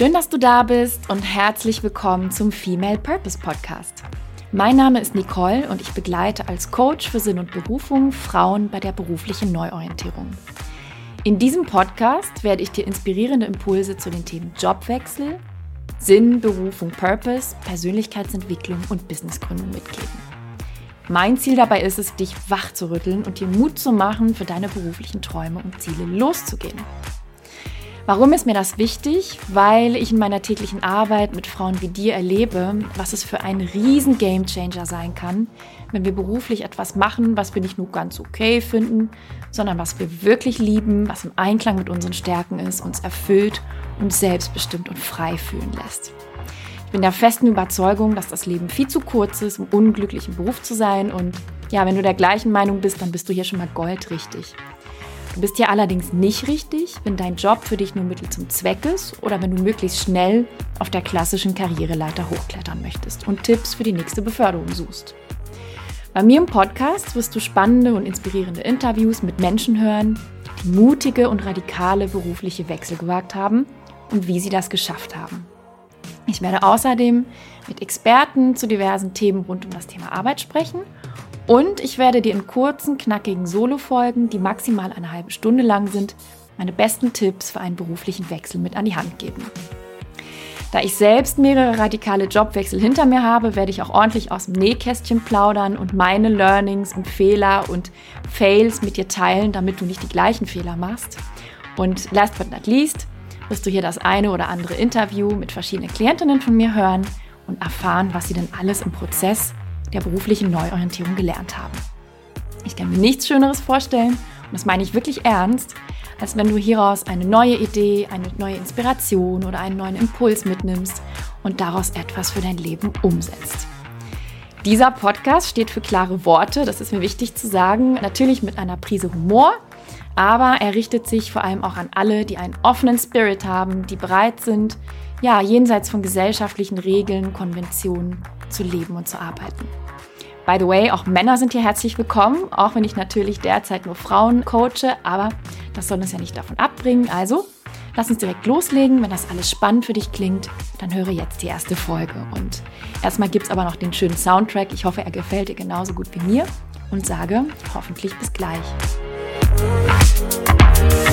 Schön, dass du da bist und herzlich willkommen zum Female Purpose Podcast. Mein Name ist Nicole und ich begleite als Coach für Sinn und Berufung Frauen bei der beruflichen Neuorientierung. In diesem Podcast werde ich dir inspirierende Impulse zu den Themen Jobwechsel, Sinn, Berufung, Purpose, Persönlichkeitsentwicklung und Businessgründung mitgeben. Mein Ziel dabei ist es, dich wach zu rütteln und dir Mut zu machen, für deine beruflichen Träume und Ziele loszugehen. Warum ist mir das wichtig? Weil ich in meiner täglichen Arbeit mit Frauen wie dir erlebe, was es für ein riesen Gamechanger sein kann, wenn wir beruflich etwas machen, was wir nicht nur ganz okay finden, sondern was wir wirklich lieben, was im Einklang mit unseren Stärken ist, uns erfüllt und selbstbestimmt und frei fühlen lässt. Ich bin der festen Überzeugung, dass das Leben viel zu kurz ist, um unglücklich im Beruf zu sein und ja, wenn du der gleichen Meinung bist, dann bist du hier schon mal goldrichtig. Du bist hier allerdings nicht richtig, wenn dein Job für dich nur Mittel zum Zweck ist oder wenn du möglichst schnell auf der klassischen Karriereleiter hochklettern möchtest und Tipps für die nächste Beförderung suchst. Bei mir im Podcast wirst du spannende und inspirierende Interviews mit Menschen hören, die mutige und radikale berufliche Wechsel gewagt haben und wie sie das geschafft haben. Ich werde außerdem mit Experten zu diversen Themen rund um das Thema Arbeit sprechen und ich werde dir in kurzen, knackigen Solo-Folgen, die maximal eine halbe Stunde lang sind, meine besten Tipps für einen beruflichen Wechsel mit an die Hand geben. Da ich selbst mehrere radikale Jobwechsel hinter mir habe, werde ich auch ordentlich aus dem Nähkästchen plaudern und meine Learnings und Fehler und Fails mit dir teilen, damit du nicht die gleichen Fehler machst. Und last but not least wirst du hier das eine oder andere Interview mit verschiedenen Klientinnen von mir hören und erfahren, was sie denn alles im Prozess der beruflichen Neuorientierung gelernt haben. Ich kann mir nichts Schöneres vorstellen, und das meine ich wirklich ernst, als wenn du hieraus eine neue Idee, eine neue Inspiration oder einen neuen Impuls mitnimmst und daraus etwas für dein Leben umsetzt. Dieser Podcast steht für klare Worte, das ist mir wichtig zu sagen, natürlich mit einer Prise Humor, aber er richtet sich vor allem auch an alle, die einen offenen Spirit haben, die bereit sind, ja, jenseits von gesellschaftlichen Regeln, Konventionen zu leben und zu arbeiten. By the way, auch Männer sind hier herzlich willkommen, auch wenn ich natürlich derzeit nur Frauen coache, aber das soll uns ja nicht davon abbringen. Also, lass uns direkt loslegen. Wenn das alles spannend für dich klingt, dann höre jetzt die erste Folge. Und erstmal gibt es aber noch den schönen Soundtrack. Ich hoffe, er gefällt dir genauso gut wie mir und sage hoffentlich bis gleich. Thank you.